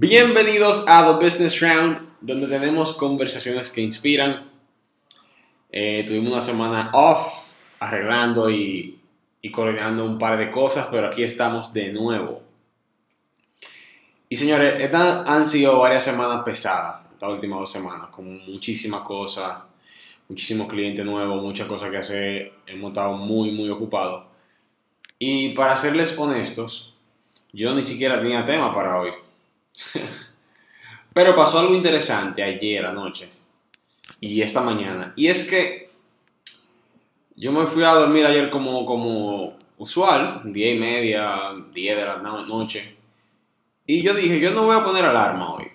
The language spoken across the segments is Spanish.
Bienvenidos a The Business Round, donde tenemos conversaciones que inspiran. Eh, tuvimos una semana off, arreglando y, y un par de cosas, pero aquí estamos de nuevo. Y señores, estas han sido varias semanas pesadas, estas últimas dos semanas, con muchísimas cosas, muchísimos clientes nuevos, muchas cosas que hacer. Hemos estado muy, muy ocupados. Y para serles honestos, yo ni siquiera tenía tema para hoy. Pero pasó algo interesante ayer anoche y esta mañana. Y es que yo me fui a dormir ayer como, como usual, 10 y media, 10 de la noche. Y yo dije, yo no voy a poner alarma hoy.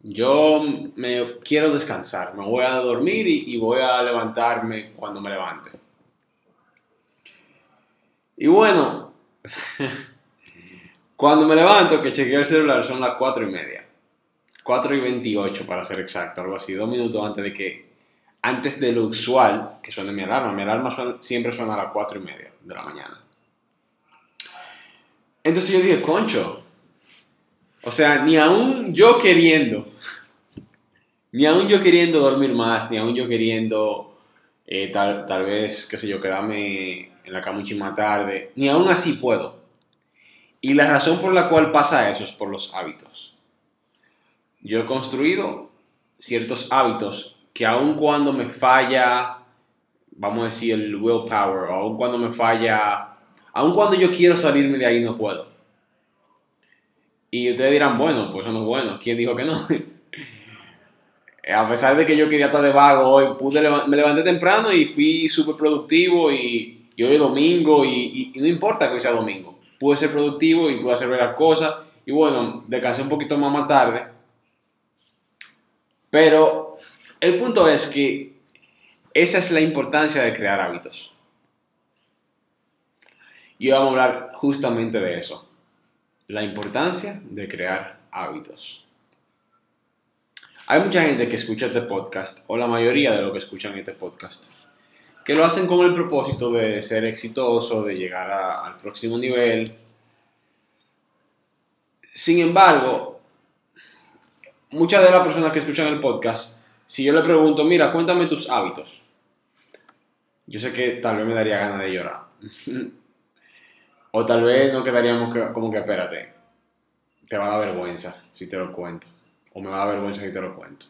Yo me quiero descansar, me voy a dormir y, y voy a levantarme cuando me levante. Y bueno, Cuando me levanto, que chequeo el celular, son las 4 y media. 4 y 28 para ser exacto, algo así, dos minutos antes de que, antes de lo usual que suene mi alarma. Mi alarma siempre suena a las 4 y media de la mañana. Entonces yo dije, concho, o sea, ni aún yo queriendo, ni aún yo queriendo dormir más, ni aún yo queriendo eh, tal, tal vez, qué sé yo, quedarme en la cama más tarde, ni aún así puedo. Y la razón por la cual pasa eso es por los hábitos. Yo he construido ciertos hábitos que aun cuando me falla, vamos a decir, el willpower, o aun cuando me falla, aun cuando yo quiero salirme de ahí no puedo. Y ustedes dirán, bueno, pues eso no es bueno. ¿Quién dijo que no? a pesar de que yo quería estar de vago hoy, pude me levanté temprano y fui súper productivo y, hoy es domingo y, y, no importa que hoy sea domingo pude ser productivo y pude hacer varias cosas. Y bueno, descansé un poquito más más tarde. Pero el punto es que esa es la importancia de crear hábitos. Y vamos a hablar justamente de eso. La importancia de crear hábitos. Hay mucha gente que escucha este podcast, o la mayoría de los que escuchan este podcast, que lo hacen con el propósito de ser exitoso, de llegar al próximo nivel. Sin embargo, muchas de las personas que escuchan el podcast, si yo le pregunto, mira, cuéntame tus hábitos, yo sé que tal vez me daría ganas de llorar. o tal vez no quedaríamos como que, espérate, te va a dar vergüenza si te lo cuento. O me va a dar vergüenza si te lo cuento.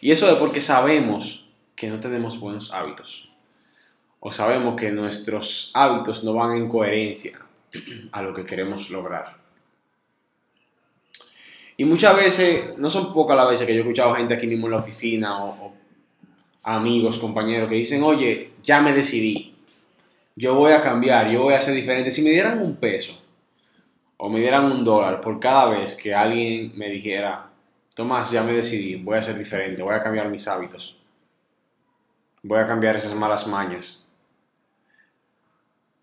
Y eso es porque sabemos que no tenemos buenos hábitos. O sabemos que nuestros hábitos no van en coherencia a lo que queremos lograr. Y muchas veces, no son pocas las veces que yo he escuchado gente aquí mismo en la oficina o, amigos, compañeros que dicen, oye, ya me decidí, yo voy a cambiar, yo voy a ser diferente. Si me dieran un peso o me dieran un dólar por cada vez que alguien me dijera, Tomás, ya me decidí, voy a ser diferente, voy a cambiar mis hábitos voy a cambiar esas malas mañas.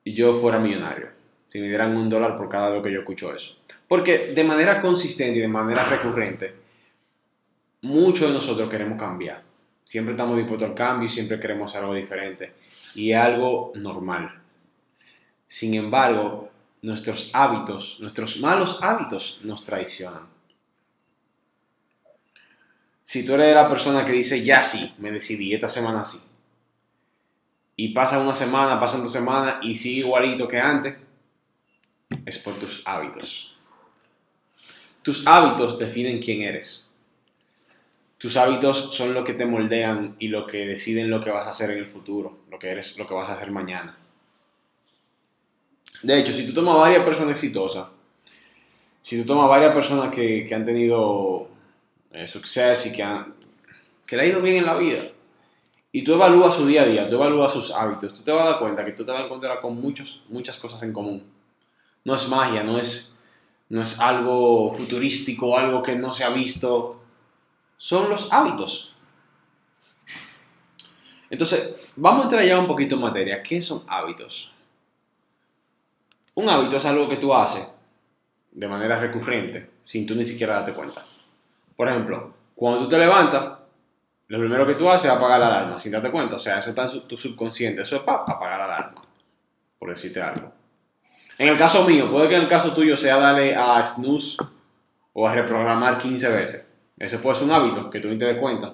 Y yo fuera millonario. Si me dieran un dólar por cada vez que yo escucho eso. Porque de manera consistente y de manera recurrente, muchos de nosotros queremos cambiar. Siempre estamos dispuestos al cambio y siempre queremos algo diferente. Y algo normal. Sin embargo, nuestros hábitos, nuestros malos hábitos nos traicionan. Si tú eres la persona que dice, ya sí, me decidí, esta semana sí, y pasa una semana, pasan dos semanas y sigue igualito que antes, es por tus hábitos. Tus hábitos definen quién eres. Tus hábitos son lo que te moldean y lo que deciden lo que vas a hacer en el futuro, lo que eres, lo que vas a hacer mañana. De hecho, si tú tomas varias personas exitosas, si tú tomas varias personas que, que han tenido eh, suceso y que, que le ha ido bien en la vida. Y tú evalúas su día a día, tú evalúas sus hábitos, tú te vas a dar cuenta que tú te vas a encontrar con muchos, muchas cosas en común. No es magia, no es, no es algo futurístico, algo que no se ha visto. Son los hábitos. Entonces, vamos a entrar ya un poquito en materia. ¿Qué son hábitos? Un hábito es algo que tú haces de manera recurrente, sin tú ni siquiera darte cuenta. Por ejemplo, cuando tú te levantas, lo primero que tú haces es apagar la alarma, sin darte cuenta. O sea, eso está en tu subconsciente. Eso es para apagar la alarma, por decirte algo. En el caso mío, puede que en el caso tuyo sea darle a snooze o a reprogramar 15 veces. Ese puede ser un hábito que tú ni te des cuenta.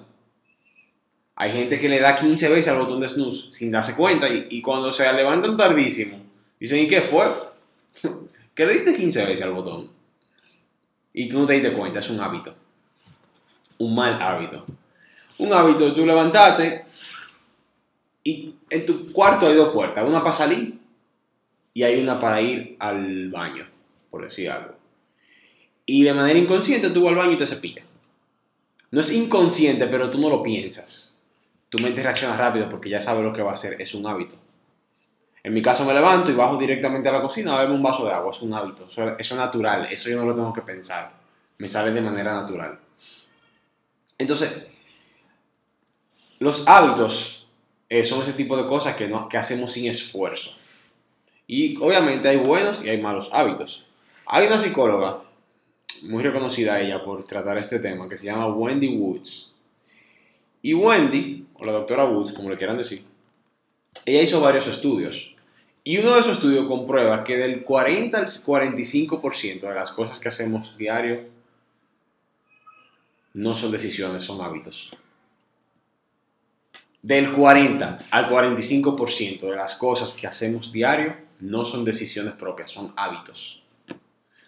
Hay gente que le da 15 veces al botón de snooze sin darse cuenta y, cuando se levantan tardísimo, dicen, ¿y qué fue? ¿Qué le diste 15 veces al botón? Y tú no te diste cuenta, es un hábito. Un mal hábito. Un hábito tú levantarte y en tu cuarto hay dos puertas, una para salir y hay una para ir al baño, por decir algo. Y de manera inconsciente tú vas al baño y te cepillas. No es inconsciente, pero tú no lo piensas. Tu mente reacciona rápido porque ya sabe lo que va a hacer, es un hábito. En mi caso me levanto y bajo directamente a la cocina a beber un vaso de agua, es un hábito, eso, es natural, eso yo no lo tengo que pensar, me sale de manera natural. Entonces, los hábitos eh, son ese tipo de cosas que, no, que hacemos sin esfuerzo. Y obviamente hay buenos y hay malos hábitos. Hay una psicóloga, muy reconocida ella por tratar este tema, que se llama Wendy Woods. Y Wendy, o la doctora Woods, como le quieran decir, ella hizo varios estudios. Y uno de esos estudios comprueba que del 40 al 45% de las cosas que hacemos diario no son decisiones, son hábitos. Del 40 al 45% de las cosas que hacemos diario no son decisiones propias, son hábitos.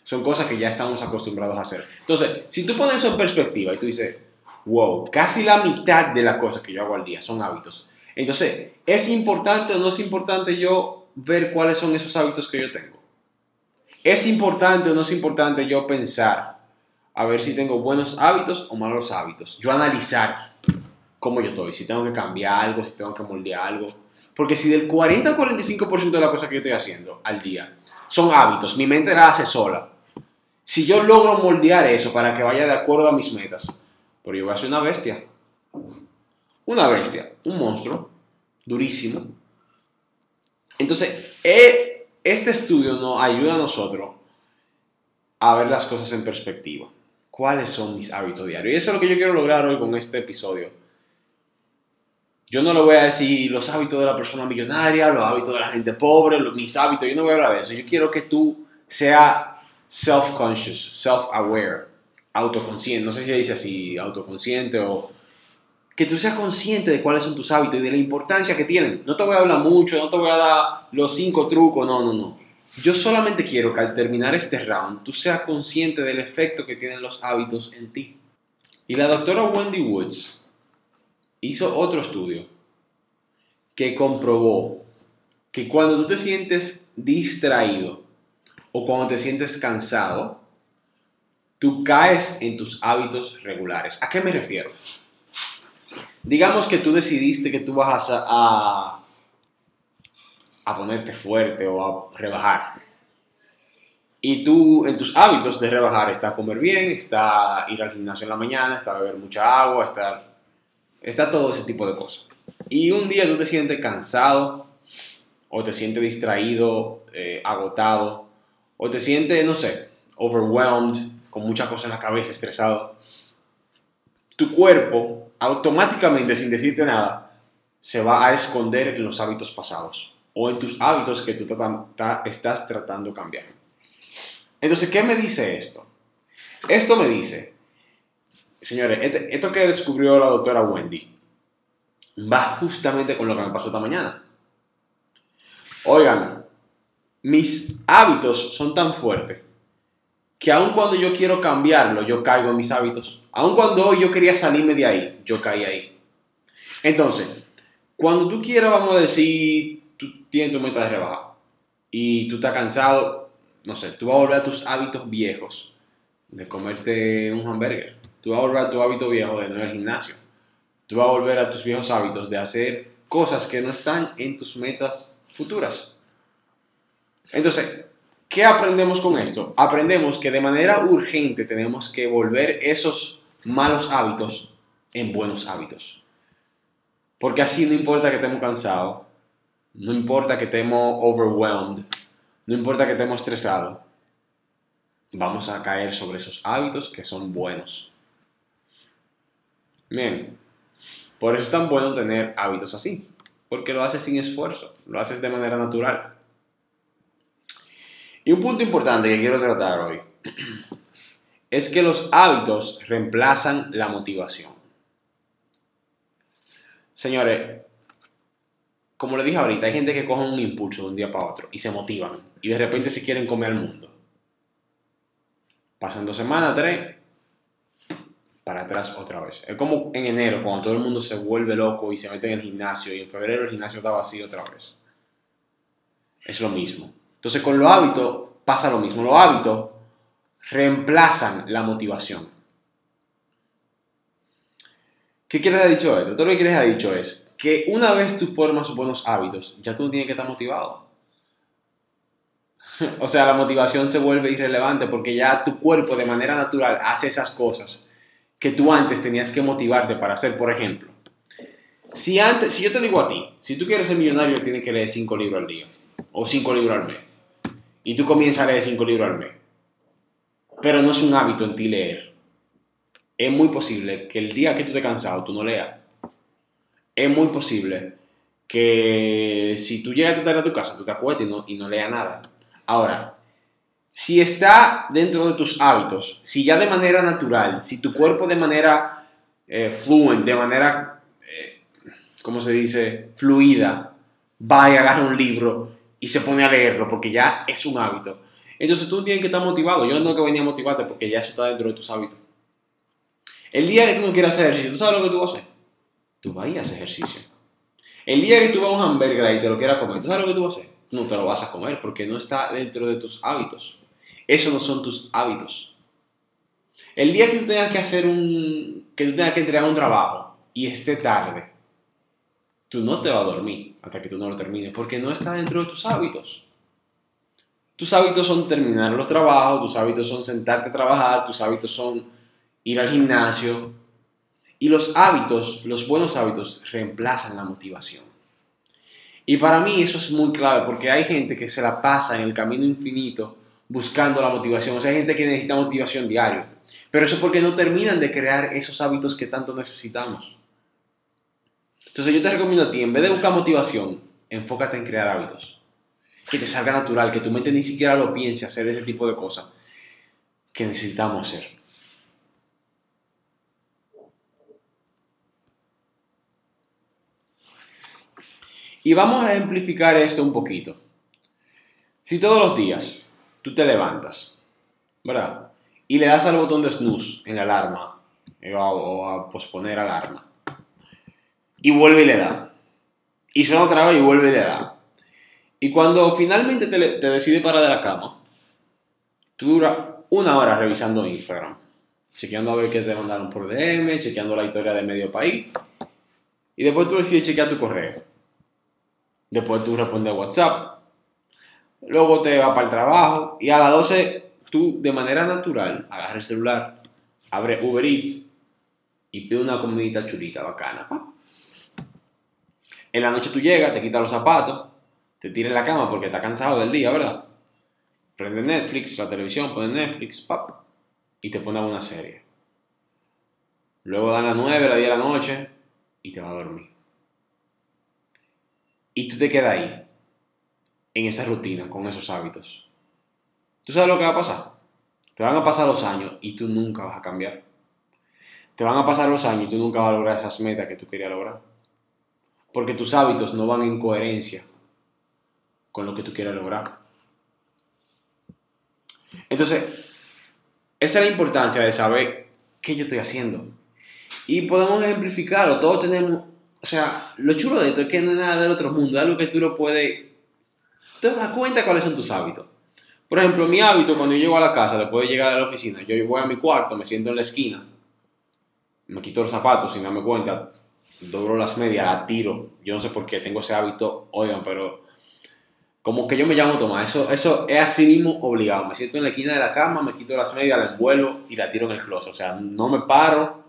Son cosas que ya estamos acostumbrados a hacer. Entonces, si tú pones eso en perspectiva y tú dices, wow, casi la mitad de las cosas que yo hago al día son hábitos. Entonces, ¿es importante o no es importante yo ver cuáles son esos hábitos que yo tengo? ¿Es importante o no es importante yo pensar a ver si tengo buenos hábitos o malos hábitos? Yo analizar cómo yo estoy, si tengo que cambiar algo, si tengo que moldear algo. Porque si del 40 al 45% de las cosas que yo estoy haciendo al día son hábitos, mi mente la hace sola. Si yo logro moldear eso para que vaya de acuerdo a mis metas, pero yo voy a ser una bestia. Una bestia, un monstruo, durísimo. Entonces, eh, este estudio nos ayuda a nosotros a ver las cosas en perspectiva. ¿Cuáles son mis hábitos diarios? Y eso es lo que yo quiero lograr hoy con este episodio yo no le voy a decir los hábitos de la persona millonaria, los hábitos de la gente pobre, mis hábitos, yo no voy a hablar de eso. Yo quiero que tú seas self-conscious, self-aware, autoconsciente, no sé si dice así, autoconsciente o que tú seas consciente de cuáles son tus hábitos y de la importancia que tienen. No te voy a hablar mucho, no te voy a dar los cinco trucos, no, no, no. Yo solamente quiero que al terminar este round tú seas consciente del efecto que tienen los hábitos en ti. Y la doctora Wendy Woods hizo otro estudio que comprobó que cuando tú te sientes distraído o cuando te sientes cansado, tú caes en tus hábitos regulares. ¿A qué me refiero? Digamos que tú decidiste que tú vas a, a ponerte fuerte o a rebajar. Y tú en tus hábitos de rebajar está comer bien, está ir al gimnasio en la mañana, está beber mucha agua, está Está todo ese tipo de cosas. Y un día tú te sientes cansado, o te sientes distraído, eh, agotado, o te sientes, no sé, overwhelmed, con muchas cosas en la cabeza, estresado. Tu cuerpo, automáticamente, sin decirte nada, se va a esconder en los hábitos pasados o en tus hábitos que tú estás tratando de cambiar. Entonces, ¿qué me dice esto? Esto me dice Señores, este, esto que descubrió la doctora Wendy va justamente con lo que me pasó esta mañana. Oigan, mis hábitos son tan fuertes que aun cuando yo quiero cambiarlo, yo caigo en mis hábitos. Aun cuando yo quería salirme de ahí, yo caí ahí. Entonces, cuando tú quieras, vamos a decir, tú tienes tu meta de rebajar y tú estás cansado, no sé, tú vas a volver a tus hábitos viejos de comerte un hamburger Tú vas a volver a tu hábito viejo de no ir al gimnasio. Tú vas a volver a tus viejos hábitos de hacer cosas que no están en tus metas futuras. Entonces, ¿qué aprendemos con esto? Aprendemos que de manera urgente tenemos que volver esos malos hábitos en buenos hábitos. Porque así no importa que estemos cansados, no importa que estemos overwhelmed, no importa que estemos estresados, vamos a caer sobre esos hábitos que son buenos. Bien, por eso es tan bueno tener hábitos así, porque lo haces sin esfuerzo, lo haces de manera natural. Y un punto importante que quiero tratar hoy es que los hábitos reemplazan la motivación. Señores, como le dije ahorita, hay gente que coge un impulso de un día para otro y se motivan y de repente se quieren comer al mundo. Pasan dos semanas, tres, para atrás otra vez. Es como en enero, cuando todo el mundo se vuelve loco y se mete en el gimnasio y en febrero el gimnasio está vacío otra vez. Es lo mismo. Entonces con los hábitos pasa lo mismo. Los hábitos reemplazan la motivación. ¿Qué quieres haber dicho esto? Todo lo que quieres haber dicho es que una vez tú formas buenos hábitos, ya tú tienes que estar motivado. o sea, la motivación se vuelve irrelevante porque ya tu cuerpo de manera natural hace esas cosas que tú antes tenías que motivarte para hacer. Por ejemplo, si, antes, si yo te digo a ti, si tú quieres ser millonario, tienes que leer 5 libros al día o 5 libros al mes. Y tú comienzas a leer 5 libros al mes. Pero no es un hábito en ti leer es muy posible que el día que tú estés cansado tú no leas. Es muy posible que si tú llegas tarde a tu casa, tú te acuestes y no, y no leas nada. Ahora, si está dentro de tus hábitos, si ya de manera natural, si tu cuerpo de manera eh, fluent, de manera, eh, ¿cómo se dice?, fluida, va y agarra un libro y se pone a leerlo porque ya es un hábito. Entonces tú tienes que estar motivado. Yo no que venía a motivarte porque ya eso está dentro de tus hábitos. El día que tú no quieras hacer ejercicio, ¿tú sabes lo que tú vas a hacer? Tú vas a ir ejercicio. El día que tú vas a un hamburger y te lo quieras comer, ¿tú sabes lo que tú vas a hacer? No te lo vas a comer porque no está dentro de tus hábitos. Esos no son tus hábitos. El día que tú tengas que hacer un. que tú tengas que entregar un trabajo y esté tarde, tú no te vas a dormir hasta que tú no lo termines porque no está dentro de tus hábitos. Tus hábitos son terminar los trabajos, tus hábitos son sentarte a trabajar, tus hábitos son ir al gimnasio. Y los hábitos, los buenos hábitos, reemplazan la motivación. Y para mí eso es muy clave porque hay gente que se la pasa en el camino infinito buscando la motivación. O sea, hay gente que necesita motivación diario. Pero eso es porque no terminan de crear esos hábitos que tanto necesitamos. Entonces yo te recomiendo a ti, en vez de buscar motivación, enfócate en crear hábitos. Que te salga natural, que tu mente ni siquiera lo piense hacer ese tipo de cosas que necesitamos hacer. Y vamos a ejemplificar esto un poquito. Si todos los días tú te levantas, ¿verdad? Y le das al botón de snooze en la alarma eh, o a posponer alarma. Y vuelve y le da. Y suena otra vez y vuelve y le da. Y cuando finalmente te, te decides parar de la cama, tú duras una hora revisando Instagram. Chequeando a ver qué te mandaron por DM, chequeando la historia de medio país. Y después tú decides chequear tu correo. Después tú respondes a WhatsApp. Luego te vas para el trabajo. Y a las 12 tú de manera natural agarras el celular, abre Uber Eats y pide una comidita chulita, bacana. En la noche tú llegas, te quitas los zapatos, te tiras en la cama porque estás cansado del día, ¿verdad? Prende Netflix, la televisión, pone Netflix, pap, y te pone una serie. Luego dan las 9, las 10 de la noche y te vas a dormir. Y tú te quedas ahí, en esa rutina, con esos hábitos. ¿Tú sabes lo que va a pasar? Te van a pasar los años y tú nunca vas a cambiar. Te van a pasar los años y tú nunca vas a lograr esas metas que tú querías lograr. Porque tus hábitos no van en coherencia con lo que tú quieres lograr. Entonces, esa es la importancia de saber qué yo estoy haciendo. Y podemos ejemplificarlo. Todos tenemos o sea, lo chulo de esto es que no es nada del otro mundo, es algo que tú lo puedes... Te das cuenta cuáles son tus hábitos. Por ejemplo, mi hábito cuando yo llego a la casa, después de llegar a la oficina, yo voy a mi cuarto, me siento en la esquina, me quito los zapatos sin darme cuenta, doblo las medias, la tiro. Yo no sé por qué tengo ese hábito, oigan, pero como que yo me llamo Tomás, eso, eso es así mismo obligado. Me siento en la esquina de la cama, me quito las medias, la envuelvo y la tiro en el closet. O sea, no me paro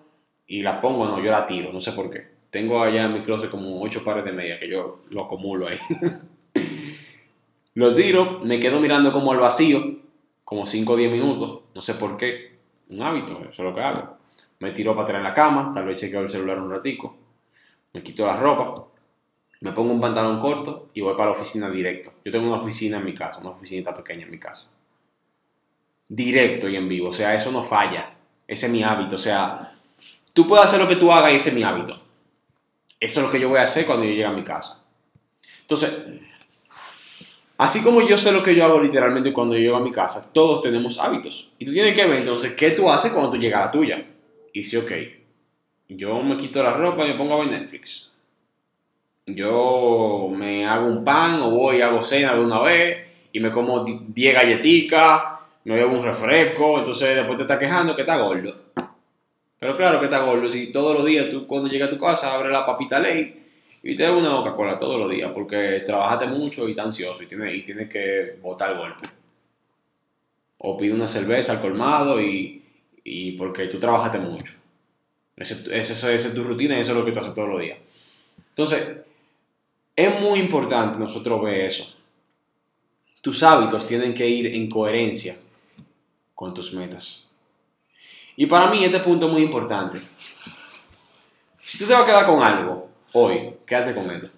y la pongo, no, yo la tiro, no sé por qué. Tengo allá en mi closet como 8 pares de medias que yo lo acumulo ahí. lo tiro, me quedo mirando como al vacío, como 5 o 10 minutos, no sé por qué, un hábito, eso es lo que hago. Me tiro para atrás en la cama, tal vez chequeo el celular un ratico, me quito la ropa, me pongo un pantalón corto y voy para la oficina directo. Yo tengo una oficina en mi casa, una oficinita pequeña en mi casa. directo y en vivo. O sea, eso no falla. Ese es mi hábito. O sea, tú puedes hacer lo que tú hagas y ese es mi hábito. Eso es lo que yo voy a hacer cuando yo llegue a mi casa. Entonces, así como yo sé lo que yo hago literalmente cuando yo llego a mi casa, todos tenemos hábitos. Y tú tienes que ver entonces qué tú haces cuando tú llegas a la tuya. Y si, ok, yo me quito la ropa y me pongo a ver Netflix. Yo me hago un pan o voy y hago cena de una vez y me como 10 galletitas, me bebo un refresco, entonces después te estás quejando que está gordo. Pero claro que está gordo, si todos los días tú cuando llegas a tu casa abres la papita ley y te das una Coca-Cola todos los días porque trabajaste mucho y estás ansioso y tienes, y tienes que botar el golpe. O pide una cerveza al colmado y, y porque tú trabajaste mucho. Esa es tu rutina y eso es lo que tú haces todos los días. Entonces, es muy importante nosotros ver eso. Tus hábitos tienen que ir en coherencia con tus metas. Y para mí este punto es muy importante. Si tú te vas a quedar con algo hoy, quédate con esto.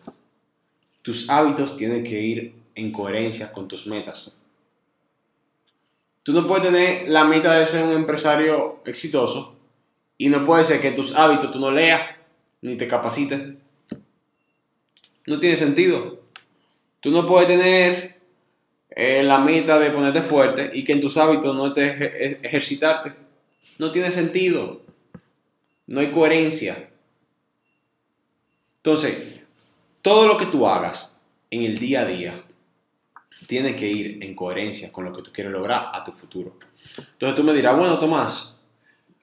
Tus hábitos tienen que ir en coherencia con tus metas. Tú no puedes tener la meta de ser un empresario exitoso y no puede ser que tus hábitos tú no leas ni te capacites. No tiene sentido. Tú no puedes tener eh, la meta de ponerte fuerte y que en tus hábitos no estés ejercitarte. No tiene sentido. No hay coherencia. Entonces, todo lo que tú hagas en el día a día tiene que ir en coherencia con lo que tú quieres lograr a tu futuro. Entonces tú me dirás, bueno, Tomás,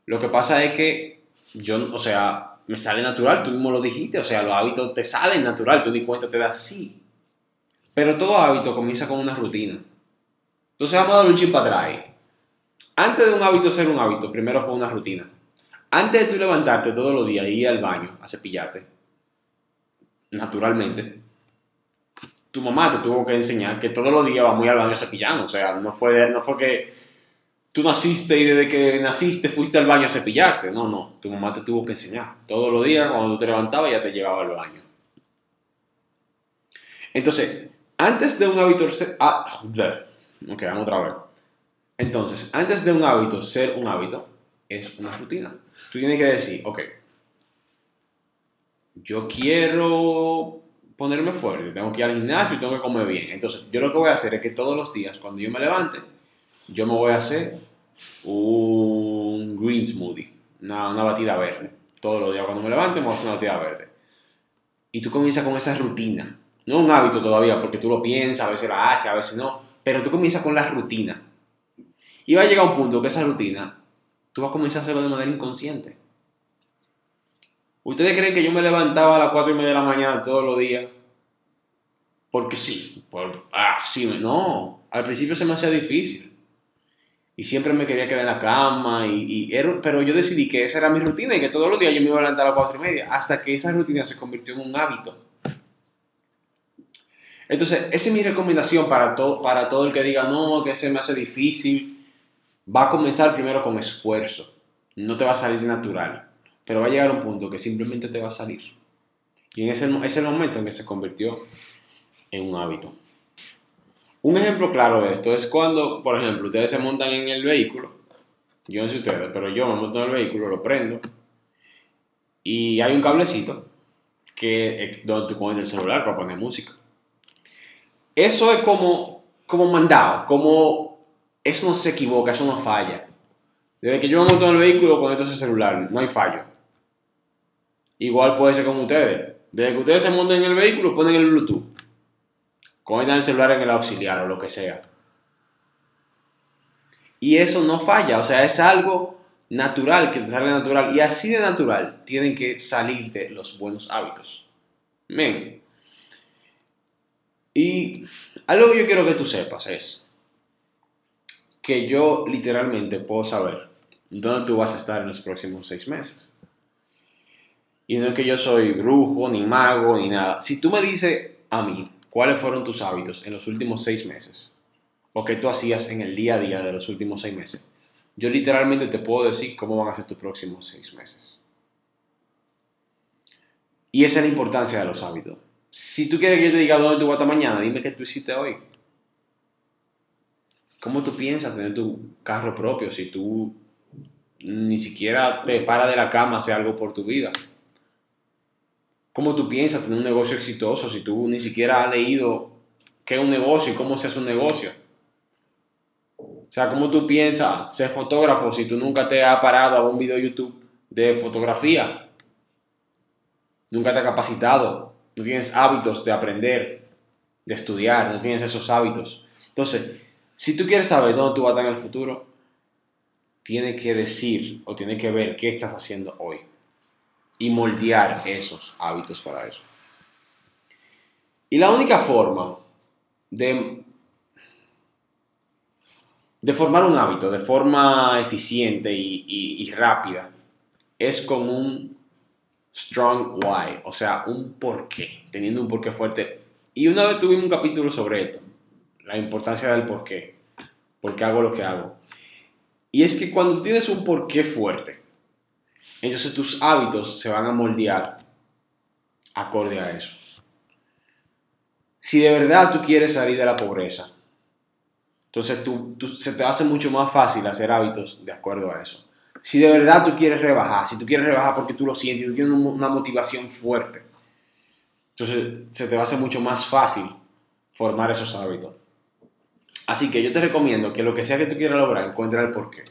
lo que pasa es que yo, o sea, me sale natural, tú mismo lo dijiste, o sea, los hábitos te salen natural, tú ni cuenta te das sí. Pero todo hábito comienza con una rutina. Entonces vamos a dar un chip para atrás. Antes de un hábito ser un hábito, primero fue una rutina. Antes de tú levantarte todos los días y ir al baño a cepillarte, naturalmente, tu mamá te tuvo que enseñar que todos los días vamos a al baño a cepillar. O sea, no fue, no fue que tú naciste y desde que naciste fuiste al baño a cepillarte. No, no, tu mamá te tuvo que enseñar. Todos los días cuando tú te levantabas ya te llevaba al baño. Entonces, antes de un hábito... Ah, ok, vamos otra vez. Entonces, antes de un hábito ser un hábito, es una rutina. Tú tienes que decir, ok, yo quiero ponerme fuerte, tengo que ir al gimnasio y tengo que comer bien. Entonces, yo lo que voy a hacer es que todos los días, cuando yo me levante, yo me voy a hacer un green smoothie, una, batida verde. Todos los días cuando me levante me voy a hacer una batida verde. Y tú comienzas con esa rutina. No un hábito todavía, porque tú lo piensas, a veces la haces, a veces no. Pero tú comienzas con la rutina. Y va a llegar un punto que esa rutina, tú vas a comenzar a hacerlo de manera inconsciente. ¿Ustedes creen que yo me levantaba a las 4 y media de la mañana todos los días? Porque sí. Ah, sí, no. Al principio se me hacía difícil y siempre me quería quedar en la cama, y, pero yo decidí que esa era mi rutina y que todos los días yo me iba a levantar a las cuatro y media, hasta que esa rutina se convirtió en un hábito. Entonces, esa es mi recomendación para todo, para todo el que diga, no, que se me hace difícil. Va a comenzar primero con esfuerzo. No te va a salir natural. Pero va a llegar un punto que simplemente te va a salir. Y en ese, es el momento en que se convirtió en un hábito. Un ejemplo claro de esto es cuando, por ejemplo, ustedes se montan en el vehículo, yo no sé ustedes, pero yo me monto en el vehículo, lo prendo, y hay un cablecito que, eh, donde tú pones el celular para poner música. Eso es como, como mandado, como eso no se equivoca, eso no falla. Desde que yo me monto en el vehículo conecto ese celular, no hay fallo. Igual puede ser con ustedes. Desde que ustedes se monten en el vehículo, ponen el Bluetooth conectan el celular en el auxiliar o lo que sea. Y eso no falla, o sea, es algo natural, que te salga natural. Y así de natural tienen que salirte los buenos hábitos. Men. Y algo que yo quiero que tú sepas es que yo literalmente puedo saber dónde tú vas a estar en los próximos seis meses. Y no es que yo soy brujo, ni mago, ni nada. Si tú me dices a mí, ¿Cuáles fueron tus hábitos en los últimos seis meses? ¿O qué tú hacías en el día a día de los últimos seis meses? Yo literalmente te puedo decir cómo van a ser tus próximos seis meses. Y esa es la importancia de los hábitos. Si tú quieres que yo te diga dónde tú vas esta mañana, dime qué tú hiciste hoy. ¿Cómo tú piensas tener tu carro propio si tú ni siquiera te paras de la cama a hacer algo por tu vida? ¿Cómo tú piensas tener un negocio exitoso si tú ni siquiera has leído qué es un negocio y cómo se hace un negocio? O sea, ¿cómo tú piensas ser fotógrafo si tú nunca te has parado a un video de YouTube de fotografía? Nunca te has capacitado, no tienes hábitos de aprender, de estudiar, no tienes esos hábitos. Entonces, si tú quieres saber dónde tú vas a estar en el futuro, tienes que decir o tienes que ver qué estás haciendo hoy y moldear esos hábitos para eso. Y la única forma de, formar un hábito de forma eficiente y, y rápida es con un strong why, o sea, un porqué, teniendo un porqué fuerte. Y una vez tuvimos un capítulo sobre esto, la importancia del porqué, por qué hago lo que hago. Y es que cuando tienes un porqué fuerte, entonces tus hábitos se van a moldear acorde a eso. Si de verdad tú quieres salir de la pobreza, entonces tú, se te hace mucho más fácil hacer hábitos de acuerdo a eso. Si de verdad tú quieres rebajar, si tú quieres rebajar porque tú lo sientes tú tienes una motivación fuerte, entonces se te va a hacer mucho más fácil formar esos hábitos. Así que yo te recomiendo que lo que sea que tú quieras lograr, encuentre el porqué.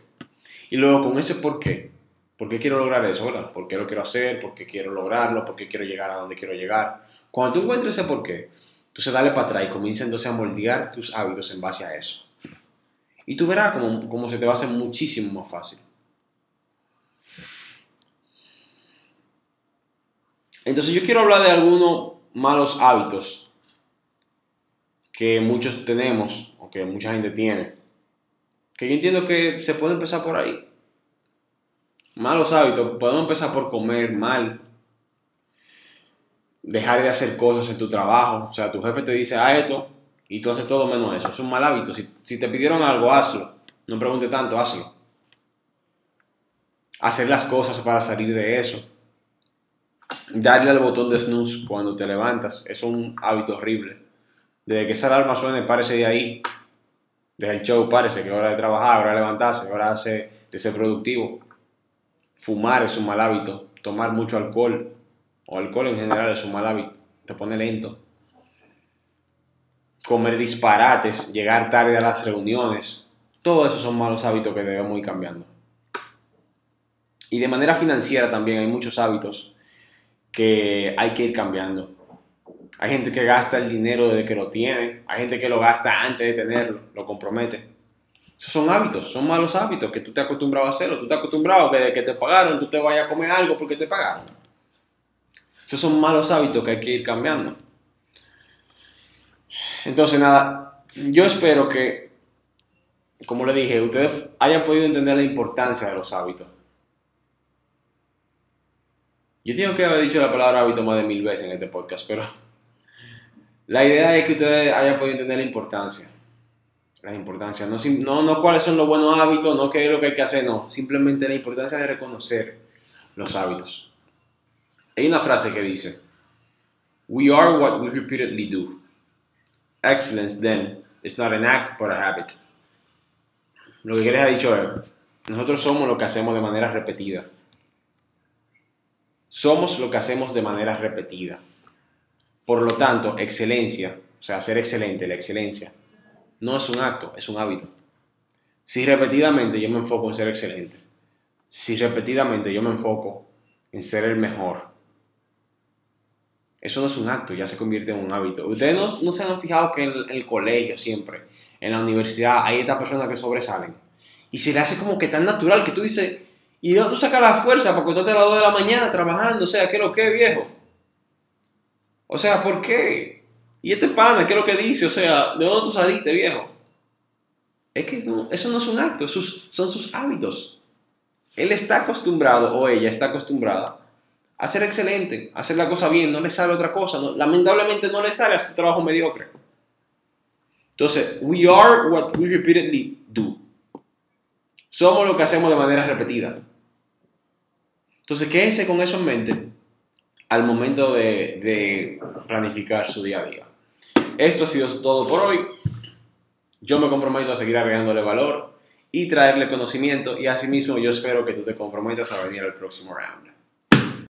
Y luego con ese porqué, ¿por qué quiero lograr eso? ¿verdad? ¿Por qué lo quiero hacer? ¿Por qué quiero lograrlo? ¿Por qué quiero llegar a donde quiero llegar? Cuando tú encuentres ese porqué, entonces dale para atrás y comienza entonces a moldear tus hábitos en base a eso. Y tú verás cómo, cómo se te va a hacer muchísimo más fácil. Entonces yo quiero hablar de algunos malos hábitos que muchos tenemos o que mucha gente tiene. Que yo entiendo que se puede empezar por ahí. Malos hábitos. Podemos empezar por comer mal. Dejar de hacer cosas en tu trabajo. O sea, tu jefe te dice, ah, esto, y tú haces todo menos eso. Es un mal hábito. Si, si te pidieron algo, hazlo. No pregunte tanto, hazlo. Hacer las cosas para salir de eso darle al botón de snooze cuando te levantas es un hábito horrible. Desde que esa alarma suene, párese de ahí. Desde el show, párese, que es hora de trabajar, hora de levantarse, hora de ser, productivo. Fumar es un mal hábito. Tomar mucho alcohol o alcohol en general es un mal hábito. Te pone lento. Comer disparates, llegar tarde a las reuniones. Todo eso son malos hábitos que debemos ir cambiando. Y de manera financiera también hay muchos hábitos que hay que ir cambiando. Hay gente que gasta el dinero desde que lo tiene, hay gente que lo gasta antes de tenerlo, lo compromete. Esos son hábitos, son malos hábitos que tú te has acostumbrado a hacerlo. Tú te has acostumbrado que desde que te pagaron tú te vayas a comer algo porque te pagaron. Esos son malos hábitos que hay que ir cambiando. Entonces, nada, yo espero que, como le dije, ustedes hayan podido entender la importancia de los hábitos. Yo tengo que haber dicho la palabra hábito más de mil veces en este podcast, pero la idea es que ustedes hayan podido entender la importancia. La importancia, no, no, no cuáles son los buenos hábitos, no qué es lo que hay que hacer, no. Simplemente la importancia de reconocer los hábitos. Hay una frase que dice, We are what we repeatedly do. Excellence, then, is not an act, but a habit. Lo que les ha dicho es, nosotros somos lo que hacemos de manera repetida. Somos lo que hacemos de manera repetida. Por lo tanto, excelencia, o sea, ser excelente, la excelencia, no es un acto, es un hábito. Si repetidamente yo me enfoco en ser excelente, si repetidamente yo me enfoco en ser el mejor, eso no es un acto, ya se convierte en un hábito. Ustedes no, se han fijado que en el, colegio siempre, en la universidad, hay estas personas que sobresalen. Y se le hace como que tan natural que tú dices, y tú sacas la fuerza para acostarte a las 2 de la mañana trabajando, o sea, ¿qué lo que, viejo? O sea, ¿por qué? ¿Y este pana, qué es lo que dice? O sea, ¿de dónde tú saliste, viejo? Es que eso no es un acto, son sus hábitos. Él está acostumbrado, o ella está acostumbrada, a ser excelente, a hacer la cosa bien, no le sale otra cosa, lamentablemente no le sale a su trabajo mediocre. Entonces, we are what we repeatedly do. Somos lo que hacemos de manera repetida. Entonces, quédense con eso en mente al momento de, planificar su día a día. Esto ha sido todo por hoy. Yo me comprometo a seguir agregándole valor y traerle conocimiento y asimismo yo espero que tú te comprometas a venir al próximo round.